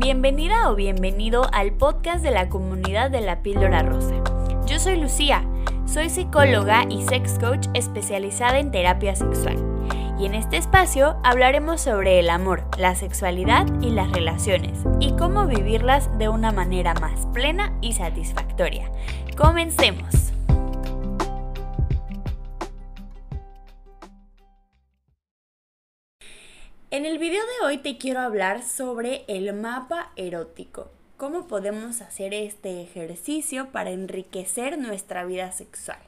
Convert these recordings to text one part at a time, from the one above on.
Bienvenida o bienvenido al podcast de la comunidad de la píldora rosa. Yo soy Lucía, soy psicóloga y sex coach especializada en terapia sexual. Y en este espacio hablaremos sobre el amor, la sexualidad y las relaciones y cómo vivirlas de una manera más plena y satisfactoria. Comencemos. En el video de hoy te quiero hablar sobre el mapa erótico. ¿Cómo podemos hacer este ejercicio para enriquecer nuestra vida sexual?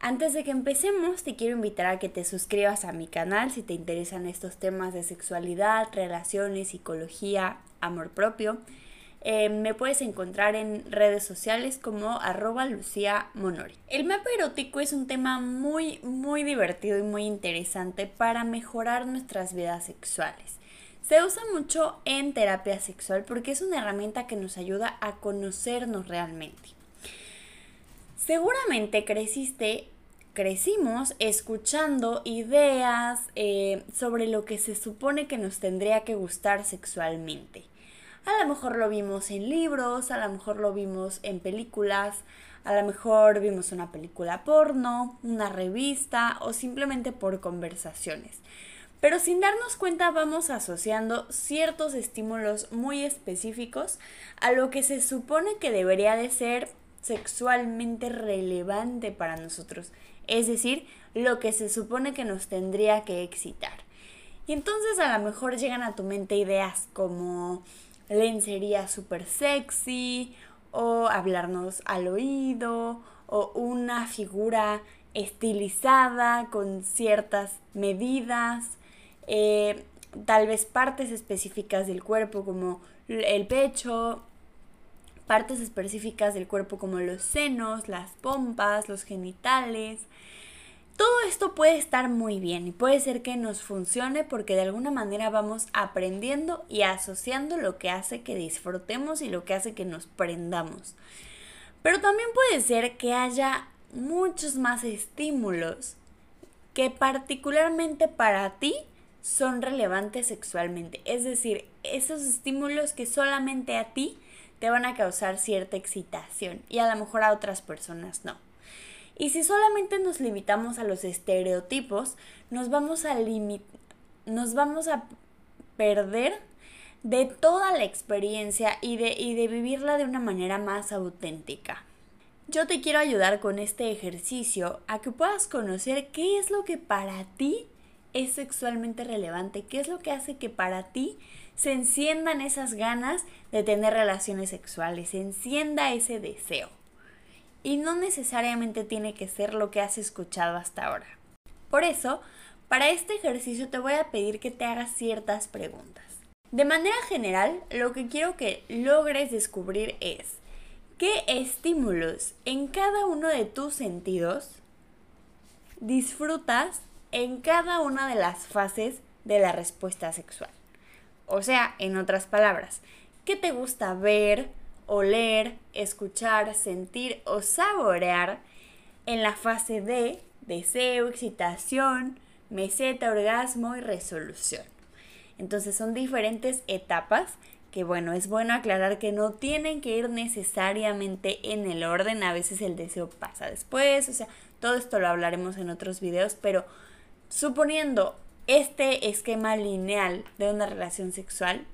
Antes de que empecemos, te quiero invitar a que te suscribas a mi canal si te interesan estos temas de sexualidad, relaciones, psicología, amor propio. Eh, me puedes encontrar en redes sociales como arroba Lucía Monori. El mapa erótico es un tema muy, muy divertido y muy interesante para mejorar nuestras vidas sexuales. Se usa mucho en terapia sexual porque es una herramienta que nos ayuda a conocernos realmente. Seguramente creciste, crecimos escuchando ideas eh, sobre lo que se supone que nos tendría que gustar sexualmente. A lo mejor lo vimos en libros, a lo mejor lo vimos en películas, a lo mejor vimos una película porno, una revista o simplemente por conversaciones. Pero sin darnos cuenta vamos asociando ciertos estímulos muy específicos a lo que se supone que debería de ser sexualmente relevante para nosotros, es decir, lo que se supone que nos tendría que excitar. Y entonces a lo mejor llegan a tu mente ideas como lencería súper sexy o hablarnos al oído o una figura estilizada con ciertas medidas, eh, tal vez partes específicas del cuerpo como el pecho, partes específicas del cuerpo como los senos, las pompas, los genitales, todo esto puede estar muy bien y puede ser que nos funcione porque de alguna manera vamos aprendiendo y asociando lo que hace que disfrutemos y lo que hace que nos prendamos. Pero también puede ser que haya muchos más estímulos que particularmente para ti son relevantes sexualmente. Es decir, esos estímulos que solamente a ti te van a causar cierta excitación y a lo mejor a otras personas no. Y si solamente nos limitamos a los estereotipos, nos vamos a nos vamos a perder de toda la experiencia y de, y de vivirla de una manera más auténtica. Yo te quiero ayudar con este ejercicio a que puedas conocer qué es lo que para ti es sexualmente relevante, qué es lo que hace que para ti se enciendan esas ganas de tener relaciones sexuales, se encienda ese deseo y no necesariamente tiene que ser lo que has escuchado hasta ahora. Por eso, para este ejercicio te voy a pedir que te hagas ciertas preguntas. De manera general, lo que quiero que logres descubrir es qué estímulos en cada uno de tus sentidos disfrutas en cada una de las fases de la respuesta sexual. O sea, en otras palabras, ¿qué te gusta ver, oler, escuchar, sentir o saborear en la fase de deseo, excitación, meseta, orgasmo y resolución. Entonces son diferentes etapas que bueno, es bueno aclarar que no tienen que ir necesariamente en el orden, a veces el deseo pasa después, o sea, todo esto lo hablaremos en otros videos, pero suponiendo este esquema lineal de una relación sexual,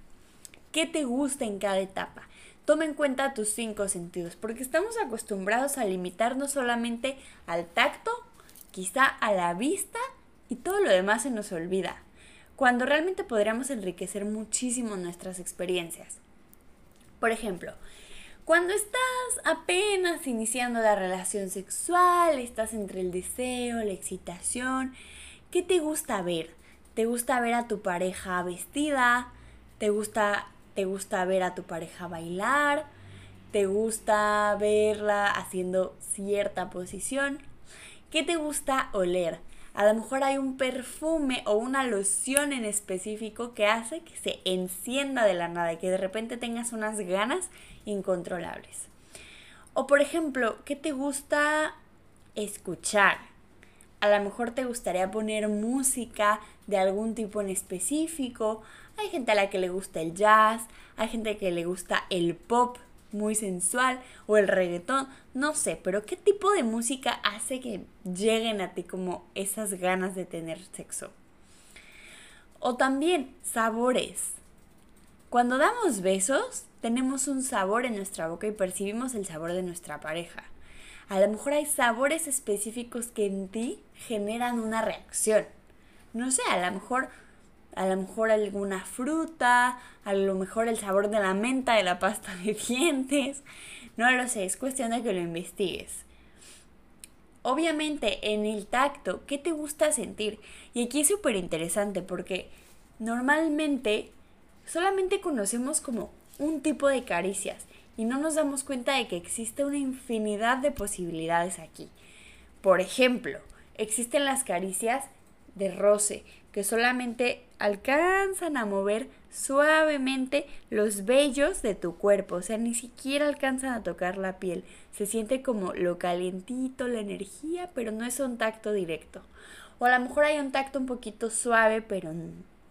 ¿qué te gusta en cada etapa? Toma en cuenta tus cinco sentidos, porque estamos acostumbrados a limitarnos solamente al tacto, quizá a la vista y todo lo demás se nos olvida, cuando realmente podríamos enriquecer muchísimo nuestras experiencias. Por ejemplo, cuando estás apenas iniciando la relación sexual, estás entre el deseo, la excitación, ¿qué te gusta ver? ¿Te gusta ver a tu pareja vestida? ¿Te gusta te gusta ver a tu pareja bailar, te gusta verla haciendo cierta posición, ¿qué te gusta oler? A lo mejor hay un perfume o una loción en específico que hace que se encienda de la nada y que de repente tengas unas ganas incontrolables. O por ejemplo, ¿qué te gusta escuchar? A lo mejor te gustaría poner música de algún tipo en específico. Hay gente a la que le gusta el jazz, hay gente que le gusta el pop muy sensual o el reggaetón, no sé, pero ¿qué tipo de música hace que lleguen a ti como esas ganas de tener sexo? O también sabores. Cuando damos besos, tenemos un sabor en nuestra boca y percibimos el sabor de nuestra pareja. A lo mejor hay sabores específicos que en ti generan una reacción. No sé, a lo mejor a lo mejor alguna fruta, a lo mejor el sabor de la menta de la pasta de dientes. No lo sé, es cuestión de que lo investigues. Obviamente en el tacto, ¿qué te gusta sentir? Y aquí es súper interesante porque normalmente solamente conocemos como un tipo de caricias y no nos damos cuenta de que existe una infinidad de posibilidades aquí. Por ejemplo, existen las caricias de roce, que solamente alcanzan a mover suavemente los vellos de tu cuerpo, o sea, ni siquiera alcanzan a tocar la piel. Se siente como lo calientito, la energía, pero no es un tacto directo. O a lo mejor hay un tacto un poquito suave, pero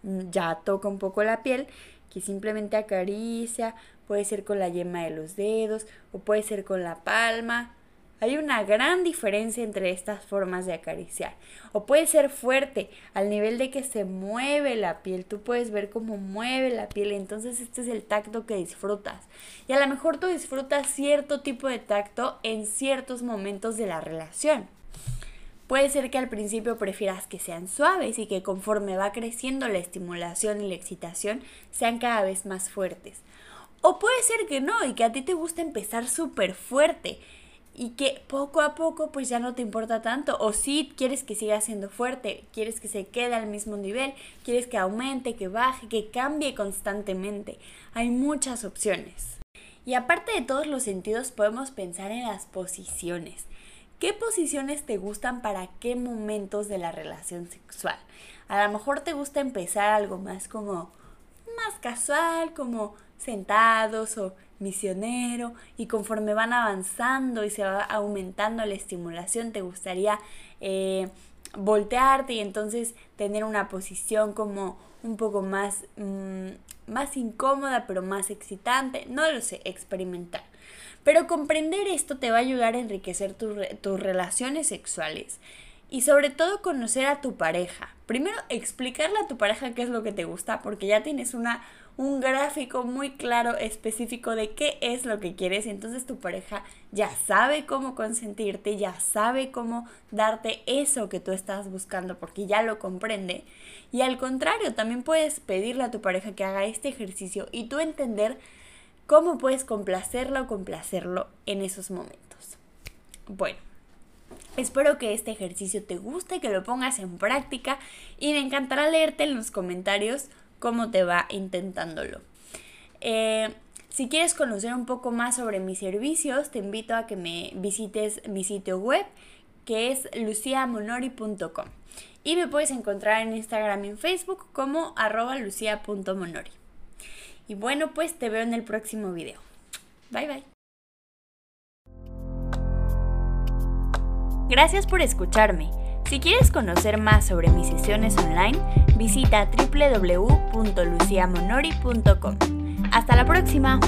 ya toca un poco la piel, que simplemente acaricia, puede ser con la yema de los dedos o puede ser con la palma hay una gran diferencia entre estas formas de acariciar. O puede ser fuerte al nivel de que se mueve la piel. Tú puedes ver cómo mueve la piel. Entonces este es el tacto que disfrutas. Y a lo mejor tú disfrutas cierto tipo de tacto en ciertos momentos de la relación. Puede ser que al principio prefieras que sean suaves y que conforme va creciendo la estimulación y la excitación sean cada vez más fuertes. O puede ser que no y que a ti te gusta empezar súper fuerte y que poco a poco pues ya no te importa tanto o si quieres que siga siendo fuerte, quieres que se quede al mismo nivel, quieres que aumente, que baje, que cambie constantemente. Hay muchas opciones. Y aparte de todos los sentidos podemos pensar en las posiciones. ¿Qué posiciones te gustan para qué momentos de la relación sexual? A lo mejor te gusta empezar algo más como casual, como sentados o misionero y conforme van avanzando y se va aumentando la estimulación, te gustaría eh, voltearte y entonces tener una posición como un poco más, mm, más incómoda pero más excitante, no lo sé, experimentar. Pero comprender esto te va a ayudar a enriquecer tus relaciones sexuales y sobre todo conocer a tu pareja. Primero explicarle a tu pareja qué es lo que te gusta porque ya tienes una un gráfico muy claro, específico de qué es lo que quieres y entonces tu pareja ya sabe cómo consentirte, ya sabe cómo darte eso que tú estás buscando porque ya lo comprende. Y al contrario, también puedes pedirle a tu pareja que haga este ejercicio y tú entender cómo puedes complacerla o complacerlo en esos momentos. Bueno. Espero que este ejercicio te guste, que lo pongas en práctica y me encantará leerte en los comentarios cómo te va intentándolo. Eh, si quieres conocer un poco más sobre mis servicios, te invito a que me visites mi sitio web que es luciamonori.com y me puedes encontrar en Instagram y en Facebook como arroba lucia.monori. Y bueno, pues te veo en el próximo video. Bye bye. Gracias por escucharme. Si quieres conocer más sobre mis sesiones online, visita www.luciamonori.com. Hasta la próxima.